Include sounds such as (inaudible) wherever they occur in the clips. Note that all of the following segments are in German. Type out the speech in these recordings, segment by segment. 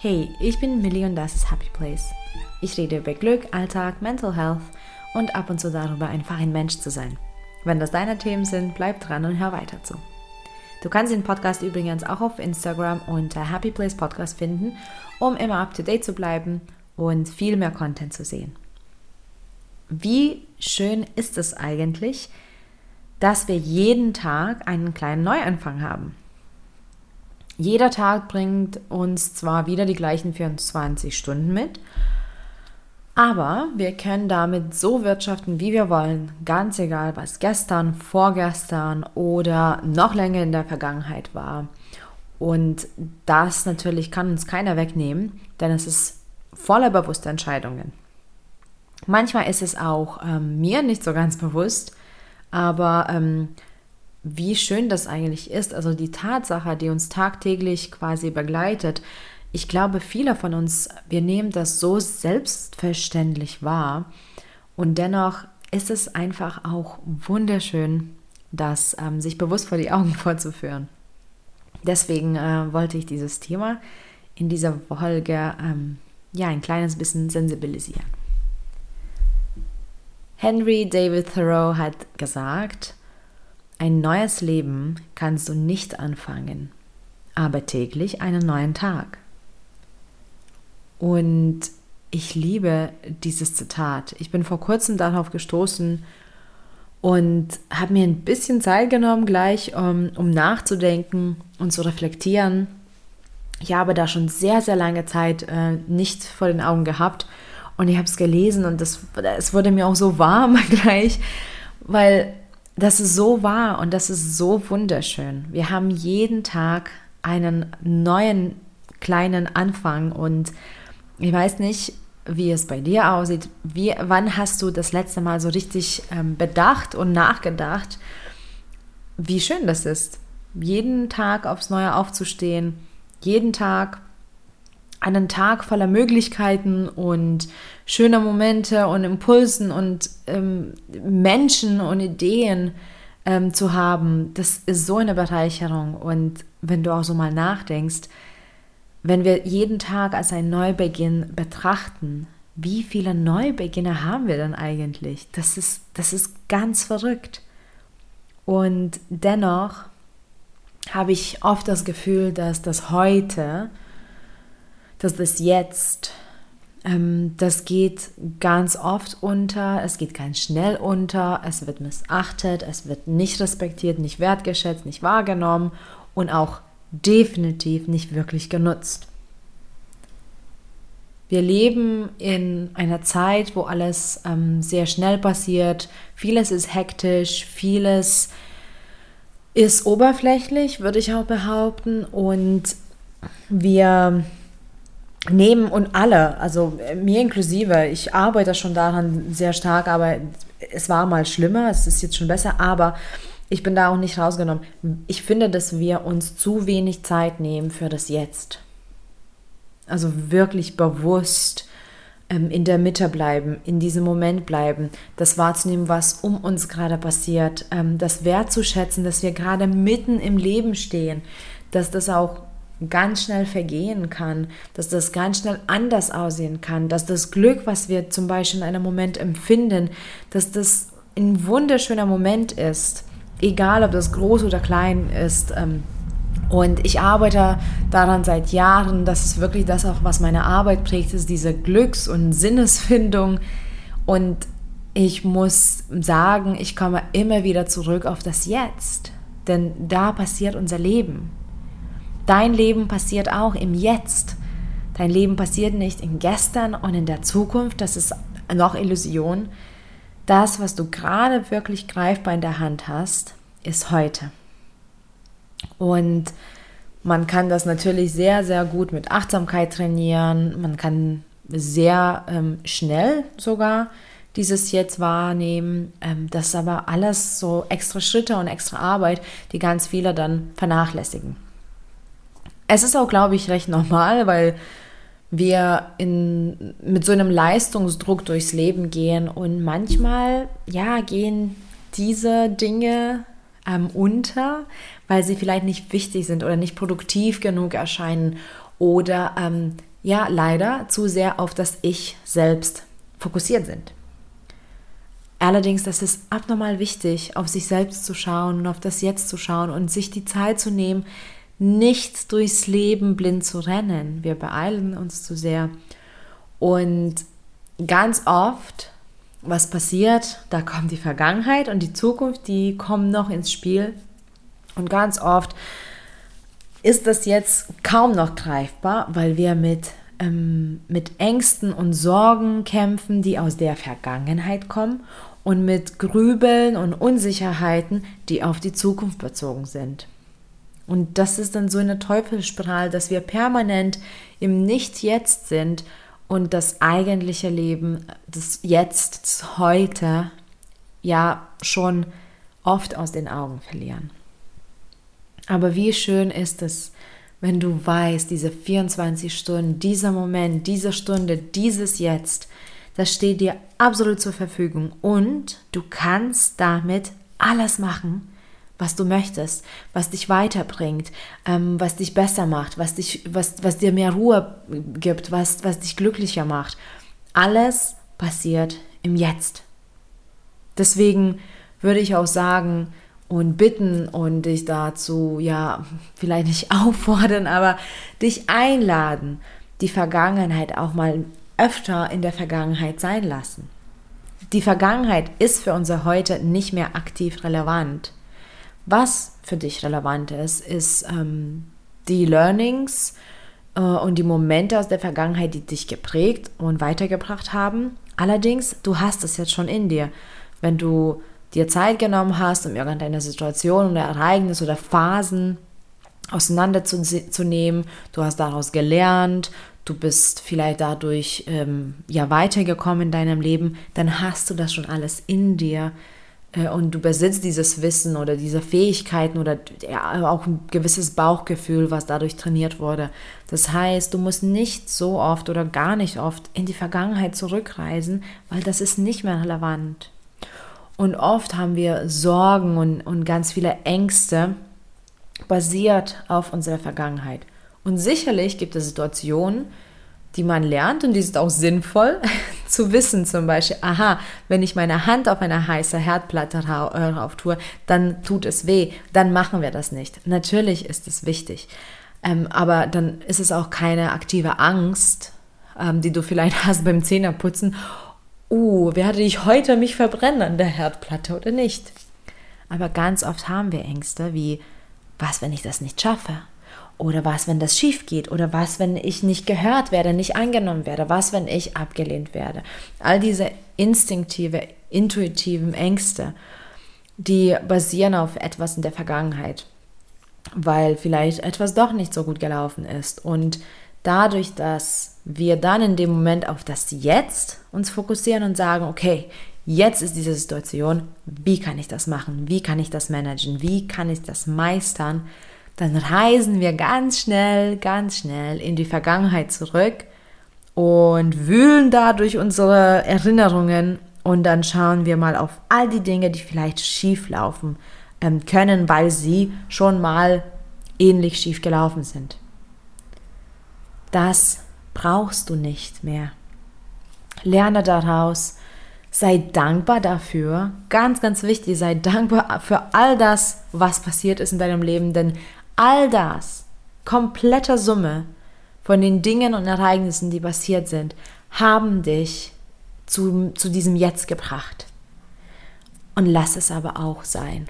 Hey, ich bin Millie und das ist Happy Place. Ich rede über Glück, Alltag, Mental Health und ab und zu darüber, einfach ein Mensch zu sein. Wenn das deine Themen sind, bleib dran und hör weiter zu. Du kannst den Podcast übrigens auch auf Instagram unter Happy Place Podcast finden, um immer up to date zu bleiben und viel mehr Content zu sehen. Wie schön ist es eigentlich, dass wir jeden Tag einen kleinen Neuanfang haben? Jeder Tag bringt uns zwar wieder die gleichen 24 Stunden mit, aber wir können damit so wirtschaften, wie wir wollen, ganz egal, was gestern, vorgestern oder noch länger in der Vergangenheit war. Und das natürlich kann uns keiner wegnehmen, denn es ist voller bewusster Entscheidungen. Manchmal ist es auch ähm, mir nicht so ganz bewusst, aber ähm, wie schön das eigentlich ist, also die Tatsache, die uns tagtäglich quasi begleitet. Ich glaube, viele von uns, wir nehmen das so selbstverständlich wahr und dennoch ist es einfach auch wunderschön, das ähm, sich bewusst vor die Augen (laughs) vorzuführen. Deswegen äh, wollte ich dieses Thema in dieser Folge ähm, ja ein kleines bisschen sensibilisieren. Henry David Thoreau hat gesagt, ein neues Leben kannst du nicht anfangen, aber täglich einen neuen Tag. Und ich liebe dieses Zitat. Ich bin vor kurzem darauf gestoßen und habe mir ein bisschen Zeit genommen gleich, um, um nachzudenken und zu reflektieren. Ich habe da schon sehr, sehr lange Zeit äh, nicht vor den Augen gehabt und ich habe es gelesen und das, es wurde mir auch so warm (laughs) gleich, weil das ist so wahr und das ist so wunderschön. Wir haben jeden Tag einen neuen kleinen Anfang und ich weiß nicht, wie es bei dir aussieht. Wie, wann hast du das letzte Mal so richtig ähm, bedacht und nachgedacht, wie schön das ist, jeden Tag aufs Neue aufzustehen, jeden Tag einen Tag voller Möglichkeiten und schöner Momente und Impulsen und ähm, Menschen und Ideen ähm, zu haben, das ist so eine Bereicherung. Und wenn du auch so mal nachdenkst, wenn wir jeden Tag als einen Neubeginn betrachten, wie viele Neubeginne haben wir denn eigentlich? Das ist, das ist ganz verrückt. Und dennoch habe ich oft das Gefühl, dass das heute das Jetzt, ähm, das geht ganz oft unter, es geht ganz schnell unter, es wird missachtet, es wird nicht respektiert, nicht wertgeschätzt, nicht wahrgenommen und auch definitiv nicht wirklich genutzt. Wir leben in einer Zeit, wo alles ähm, sehr schnell passiert. Vieles ist hektisch, vieles ist oberflächlich, würde ich auch behaupten. Und wir nehmen und alle, also äh, mir inklusive, ich arbeite schon daran sehr stark, aber es war mal schlimmer, es ist jetzt schon besser, aber ich bin da auch nicht rausgenommen. Ich finde, dass wir uns zu wenig Zeit nehmen für das Jetzt. Also wirklich bewusst ähm, in der Mitte bleiben, in diesem Moment bleiben, das wahrzunehmen, was um uns gerade passiert, ähm, das wertzuschätzen, dass wir gerade mitten im Leben stehen, dass das auch ganz schnell vergehen kann, dass das ganz schnell anders aussehen kann, dass das Glück, was wir zum Beispiel in einem Moment empfinden, dass das ein wunderschöner Moment ist, egal ob das groß oder klein ist. Ähm, und ich arbeite daran seit Jahren, das ist wirklich das auch, was meine Arbeit prägt, ist diese Glücks- und Sinnesfindung. Und ich muss sagen, ich komme immer wieder zurück auf das Jetzt, denn da passiert unser Leben. Dein Leben passiert auch im Jetzt. Dein Leben passiert nicht in gestern und in der Zukunft. Das ist noch Illusion. Das, was du gerade wirklich greifbar in der Hand hast, ist heute. Und man kann das natürlich sehr, sehr gut mit Achtsamkeit trainieren. Man kann sehr ähm, schnell sogar dieses Jetzt wahrnehmen. Ähm, das ist aber alles so extra Schritte und extra Arbeit, die ganz viele dann vernachlässigen. Es ist auch, glaube ich, recht normal, weil wir in, mit so einem Leistungsdruck durchs Leben gehen und manchmal, ja, gehen diese Dinge ähm, unter, weil sie vielleicht nicht wichtig sind oder nicht produktiv genug erscheinen oder ähm, ja leider zu sehr auf das Ich selbst fokussiert sind. Allerdings, das ist abnormal wichtig, auf sich selbst zu schauen und auf das Jetzt zu schauen und sich die Zeit zu nehmen, nicht durchs Leben blind zu rennen. Wir beeilen uns zu sehr. Und ganz oft, was passiert, da kommt die Vergangenheit und die Zukunft, die kommen noch ins Spiel. Und ganz oft ist das jetzt kaum noch greifbar, weil wir mit, ähm, mit Ängsten und Sorgen kämpfen, die aus der Vergangenheit kommen und mit Grübeln und Unsicherheiten, die auf die Zukunft bezogen sind. Und das ist dann so eine Teufelsspirale, dass wir permanent im Nicht-Jetzt sind und das eigentliche Leben, das Jetzt, das Heute, ja schon oft aus den Augen verlieren. Aber wie schön ist es, wenn du weißt, diese 24 Stunden, dieser Moment, diese Stunde, dieses Jetzt, das steht dir absolut zur Verfügung und du kannst damit alles machen, was du möchtest, was dich weiterbringt, ähm, was dich besser macht, was, dich, was, was dir mehr Ruhe gibt, was, was dich glücklicher macht. Alles passiert im Jetzt. Deswegen würde ich auch sagen, und bitten und dich dazu, ja, vielleicht nicht (laughs) auffordern, aber dich einladen, die Vergangenheit auch mal öfter in der Vergangenheit sein lassen. Die Vergangenheit ist für unser Heute nicht mehr aktiv relevant. Was für dich relevant ist, ist ähm, die Learnings äh, und die Momente aus der Vergangenheit, die dich geprägt und weitergebracht haben. Allerdings, du hast es jetzt schon in dir. Wenn du dir Zeit genommen hast, um irgendeine Situation oder Ereignis oder Phasen auseinanderzunehmen. Du hast daraus gelernt, du bist vielleicht dadurch ähm, ja weitergekommen in deinem Leben, dann hast du das schon alles in dir und du besitzt dieses Wissen oder diese Fähigkeiten oder auch ein gewisses Bauchgefühl, was dadurch trainiert wurde. Das heißt, du musst nicht so oft oder gar nicht oft in die Vergangenheit zurückreisen, weil das ist nicht mehr relevant. Und oft haben wir Sorgen und, und ganz viele Ängste basiert auf unserer Vergangenheit. Und sicherlich gibt es Situationen, die man lernt und die sind auch sinnvoll zu wissen, zum Beispiel, aha, wenn ich meine Hand auf eine heiße Herdplatte rauf tue, dann tut es weh, dann machen wir das nicht. Natürlich ist es wichtig, ähm, aber dann ist es auch keine aktive Angst, ähm, die du vielleicht (laughs) hast beim Zähneputzen uh, werde ich heute mich verbrennen an der Herdplatte oder nicht? Aber ganz oft haben wir Ängste wie, was, wenn ich das nicht schaffe? Oder was, wenn das schief geht? Oder was, wenn ich nicht gehört werde, nicht angenommen werde? Was, wenn ich abgelehnt werde? All diese instinktive, intuitiven Ängste, die basieren auf etwas in der Vergangenheit, weil vielleicht etwas doch nicht so gut gelaufen ist. Und dadurch, dass wir dann in dem Moment auf das Jetzt uns fokussieren und sagen, okay, jetzt ist diese Situation, wie kann ich das machen? Wie kann ich das managen? Wie kann ich das meistern? Dann reisen wir ganz schnell, ganz schnell in die Vergangenheit zurück und wühlen da durch unsere Erinnerungen und dann schauen wir mal auf all die Dinge, die vielleicht schief laufen ähm, können, weil sie schon mal ähnlich schief gelaufen sind. Das brauchst du nicht mehr. Lerne daraus, sei dankbar dafür, ganz, ganz wichtig, sei dankbar für all das, was passiert ist in deinem Leben, denn all das, komplette Summe von den Dingen und Ereignissen, die passiert sind, haben dich zu, zu diesem Jetzt gebracht. Und lass es aber auch sein.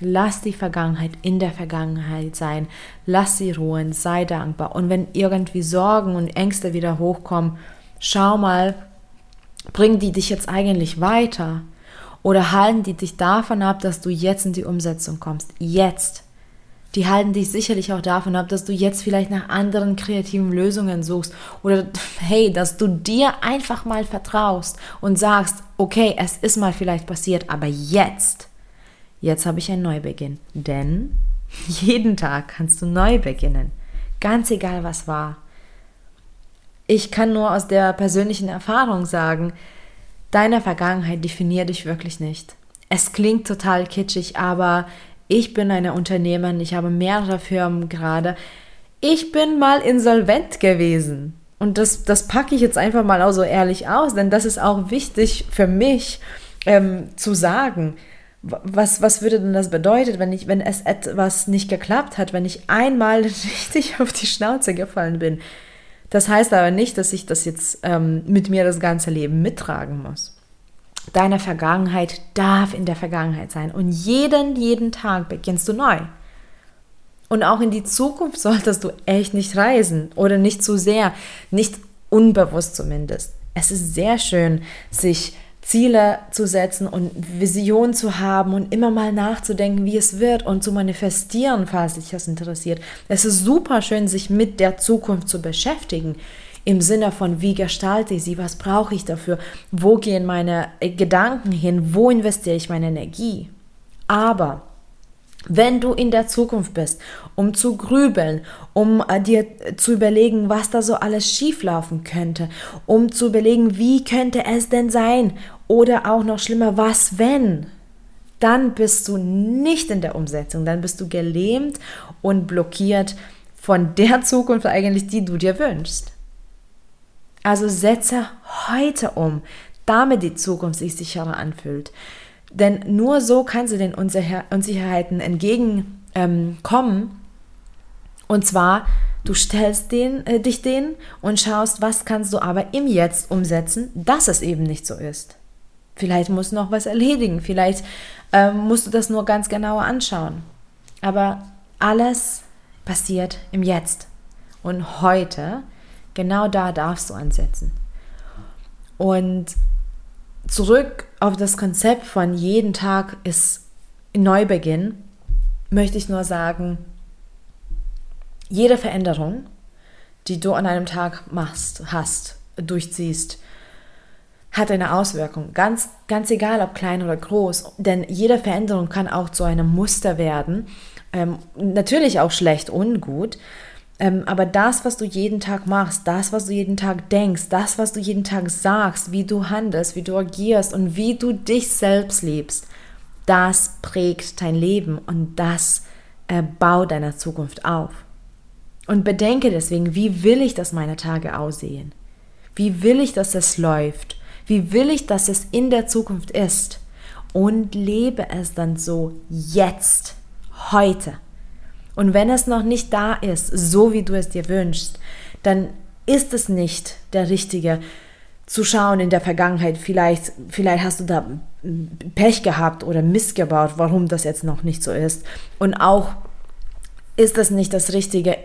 Lass die Vergangenheit in der Vergangenheit sein. Lass sie ruhen. Sei dankbar. Und wenn irgendwie Sorgen und Ängste wieder hochkommen, schau mal, bringen die dich jetzt eigentlich weiter? Oder halten die dich davon ab, dass du jetzt in die Umsetzung kommst? Jetzt. Die halten dich sicherlich auch davon ab, dass du jetzt vielleicht nach anderen kreativen Lösungen suchst. Oder (laughs) hey, dass du dir einfach mal vertraust und sagst, okay, es ist mal vielleicht passiert, aber jetzt Jetzt habe ich einen Neubeginn. Denn (laughs) jeden Tag kannst du neu beginnen. Ganz egal, was war. Ich kann nur aus der persönlichen Erfahrung sagen, deine Vergangenheit definiert dich wirklich nicht. Es klingt total kitschig, aber ich bin eine Unternehmerin, ich habe mehrere Firmen gerade. Ich bin mal insolvent gewesen. Und das, das packe ich jetzt einfach mal auch so ehrlich aus, denn das ist auch wichtig für mich ähm, zu sagen. Was, was würde denn das bedeuten, wenn, ich, wenn es etwas nicht geklappt hat, wenn ich einmal (laughs) richtig auf die Schnauze gefallen bin? Das heißt aber nicht, dass ich das jetzt ähm, mit mir das ganze Leben mittragen muss. Deine Vergangenheit darf in der Vergangenheit sein und jeden, jeden Tag beginnst du neu. Und auch in die Zukunft solltest du echt nicht reisen oder nicht zu sehr, nicht unbewusst zumindest. Es ist sehr schön, sich Ziele zu setzen und Visionen zu haben und immer mal nachzudenken, wie es wird und zu manifestieren, falls dich das interessiert. Es ist super schön, sich mit der Zukunft zu beschäftigen. Im Sinne von, wie gestalte ich sie, was brauche ich dafür, wo gehen meine Gedanken hin, wo investiere ich meine Energie. Aber wenn du in der Zukunft bist, um zu grübeln, um äh, dir zu überlegen, was da so alles schieflaufen könnte, um zu überlegen, wie könnte es denn sein oder auch noch schlimmer, was wenn, dann bist du nicht in der Umsetzung, dann bist du gelähmt und blockiert von der (laughs) Zukunft eigentlich, die du dir wünschst. Also setze heute um, damit die Zukunft sich sicherer anfühlt. Denn nur so kannst du den Unsicherheiten entgegenkommen. Ähm, und zwar, du stellst den, äh, dich denen und schaust, was kannst du aber im Jetzt umsetzen, dass es eben nicht so ist. Vielleicht musst du noch was erledigen, vielleicht ähm, musst du das nur ganz genauer anschauen. Aber alles passiert im Jetzt. Und heute, genau da darfst du ansetzen. Und zurück auf das Konzept von jeden Tag ist Neubeginn, möchte ich nur sagen, jede Veränderung, die du an einem Tag machst, hast, durchziehst, hat eine Auswirkung. Ganz, ganz egal, ob klein oder groß. Denn jede Veränderung kann auch zu einem Muster werden. Ähm, natürlich auch schlecht und gut. Ähm, aber das, was du jeden Tag machst, das, was du jeden Tag denkst, das, was du jeden Tag sagst, wie du handelst, wie du agierst und wie du dich selbst liebst, das prägt dein Leben und das äh, baut deiner Zukunft auf. Und bedenke deswegen, wie will ich, dass meine Tage aussehen? Wie will ich, dass es läuft? Wie will ich, dass es in der Zukunft ist? Und lebe es dann so jetzt, heute. Und wenn es noch nicht da ist, so wie du es dir wünschst, dann ist es nicht der richtige zu schauen in der Vergangenheit. Vielleicht, vielleicht hast du da Pech gehabt oder Mist gebaut, warum das jetzt noch nicht so ist. Und auch ist es nicht das Richtige,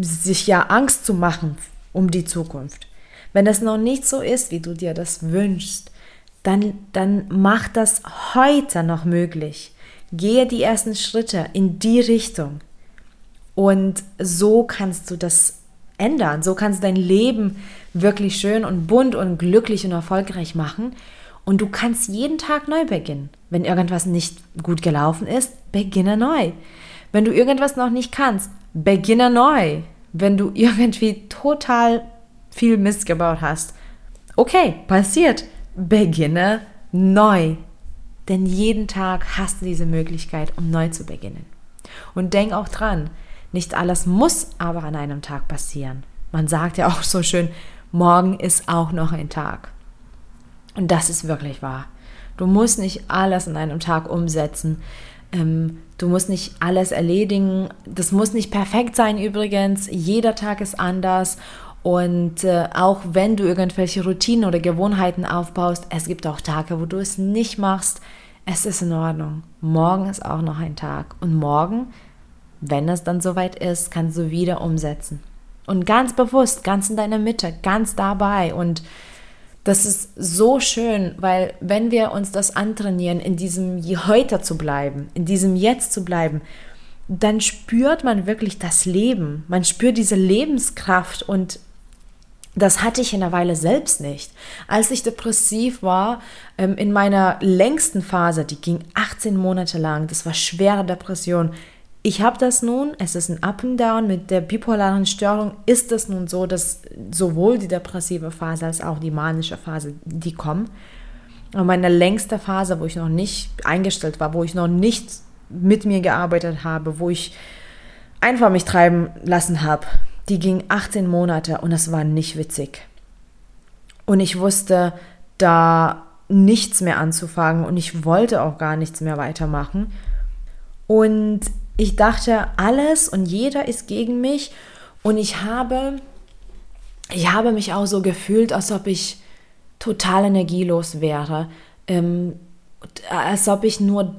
sich ja Angst zu machen um die Zukunft. Wenn es noch nicht so ist, wie du dir das wünschst, dann, dann mach das heute noch möglich. Gehe die ersten Schritte in die Richtung. Und so kannst du das ändern. So kannst du dein Leben wirklich schön und bunt und glücklich und erfolgreich machen. Und du kannst jeden Tag neu beginnen. Wenn irgendwas nicht gut gelaufen ist, beginne neu. Wenn du irgendwas noch nicht kannst, beginne neu. Wenn du irgendwie total viel Mist gebaut hast. Okay, passiert. Beginne neu. Denn jeden Tag hast du diese Möglichkeit, um neu zu beginnen. Und denk auch dran, nicht alles muss aber an einem Tag passieren. Man sagt ja (laughs) auch so schön, morgen ist auch noch ein Tag. Und das ist wirklich wahr. Du musst nicht alles an einem Tag umsetzen. Ähm, du musst nicht alles erledigen. Das muss nicht perfekt sein übrigens. Jeder Tag ist anders. Und äh, auch wenn du irgendwelche Routinen oder Gewohnheiten aufbaust, es gibt auch Tage, wo du es nicht machst. Es ist in Ordnung. Morgen ist auch noch ein Tag. Und morgen, wenn es dann soweit ist, kannst du wieder umsetzen. Und ganz bewusst, ganz in deiner Mitte, ganz dabei. Und das ist so schön, weil wenn wir uns das antrainieren, in diesem Heute zu bleiben, in diesem Jetzt zu bleiben, dann spürt man wirklich das Leben. Man spürt diese Lebenskraft und das hatte ich in einer Weile selbst nicht. Als ich depressiv war, ähm, in meiner längsten Phase, die ging 18 Monate lang, das war schwere Depression. Ich habe das nun, es ist ein Up and Down mit der bipolaren Störung, ist es nun so, dass sowohl die depressive Phase als auch die manische Phase, die kommen. Und meine längste Phase, wo ich noch nicht eingestellt war, wo ich noch nicht mit mir gearbeitet habe, wo ich einfach mich treiben lassen habe, die ging 18 Monate und es war nicht witzig. Und ich wusste da nichts mehr anzufangen und ich wollte auch gar nichts mehr weitermachen. Und ich dachte, alles und jeder ist gegen mich und ich habe, ich habe mich auch so gefühlt, als ob ich total energielos wäre, ähm, als ob ich nur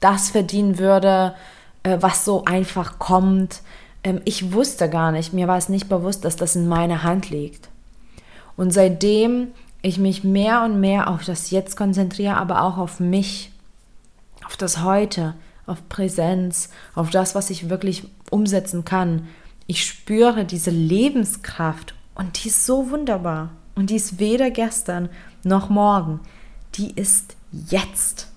das verdienen würde, äh, was so einfach kommt. Ähm, ich wusste gar nicht, mir war es nicht bewusst, dass das in meiner Hand liegt. Und seitdem ich mich mehr und mehr auf das Jetzt konzentriere, aber auch auf mich, auf das Heute, auf Präsenz, auf das, was ich wirklich umsetzen kann. Ich spüre diese Lebenskraft und die ist so wunderbar. Und die ist weder gestern noch morgen. Die ist jetzt.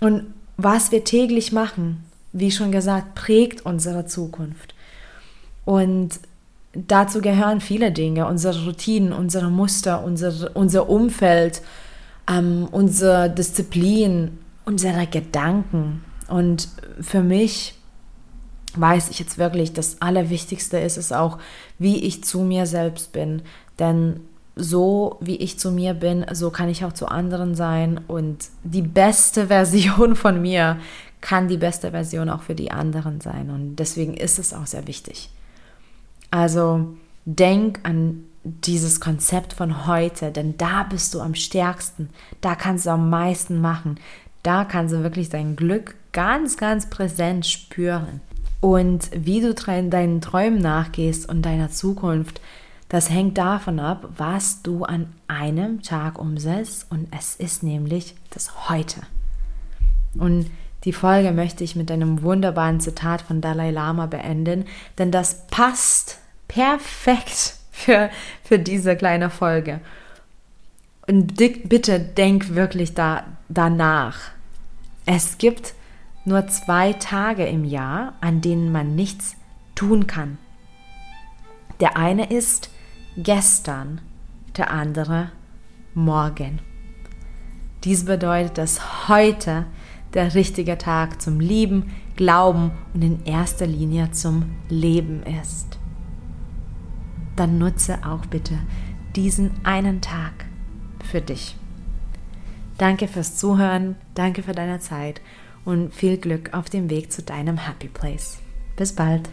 Und was wir täglich machen, wie schon gesagt, prägt unsere Zukunft. Und dazu gehören viele Dinge, unsere Routinen, unsere Muster, unser, unser Umfeld, ähm, unsere Disziplin, unsere Gedanken. Und für mich weiß ich jetzt wirklich, das Allerwichtigste ist es auch, wie ich zu mir selbst bin. Denn so wie ich zu mir bin, so kann ich auch zu anderen sein. Und die beste (laughs) Version von mir kann die beste Version auch für die anderen sein. Und deswegen ist es auch sehr wichtig. Also denk an dieses Konzept von heute, denn da bist du am stärksten, da kannst du am meisten machen, da kannst du wirklich dein Glück ganz, ganz präsent spüren. Und wie du deinen Träumen nachgehst und deiner Zukunft, das hängt davon ab, was du an einem Tag umsetzt und es ist nämlich das Heute. Und die Folge möchte ich mit einem wunderbaren Zitat von Dalai Lama beenden, denn das passt perfekt (laughs) für, für diese kleine Folge. Und bitte denk wirklich da, danach. Es gibt nur zwei Tage im Jahr, an denen man nichts tun kann. Der eine ist gestern, der andere morgen. Dies bedeutet, dass heute der richtige Tag zum Lieben, Glauben und in erster Linie zum Leben ist dann nutze auch bitte diesen einen Tag für dich. Danke fürs Zuhören, danke für deine Zeit und viel Glück auf dem Weg zu deinem Happy Place. Bis bald.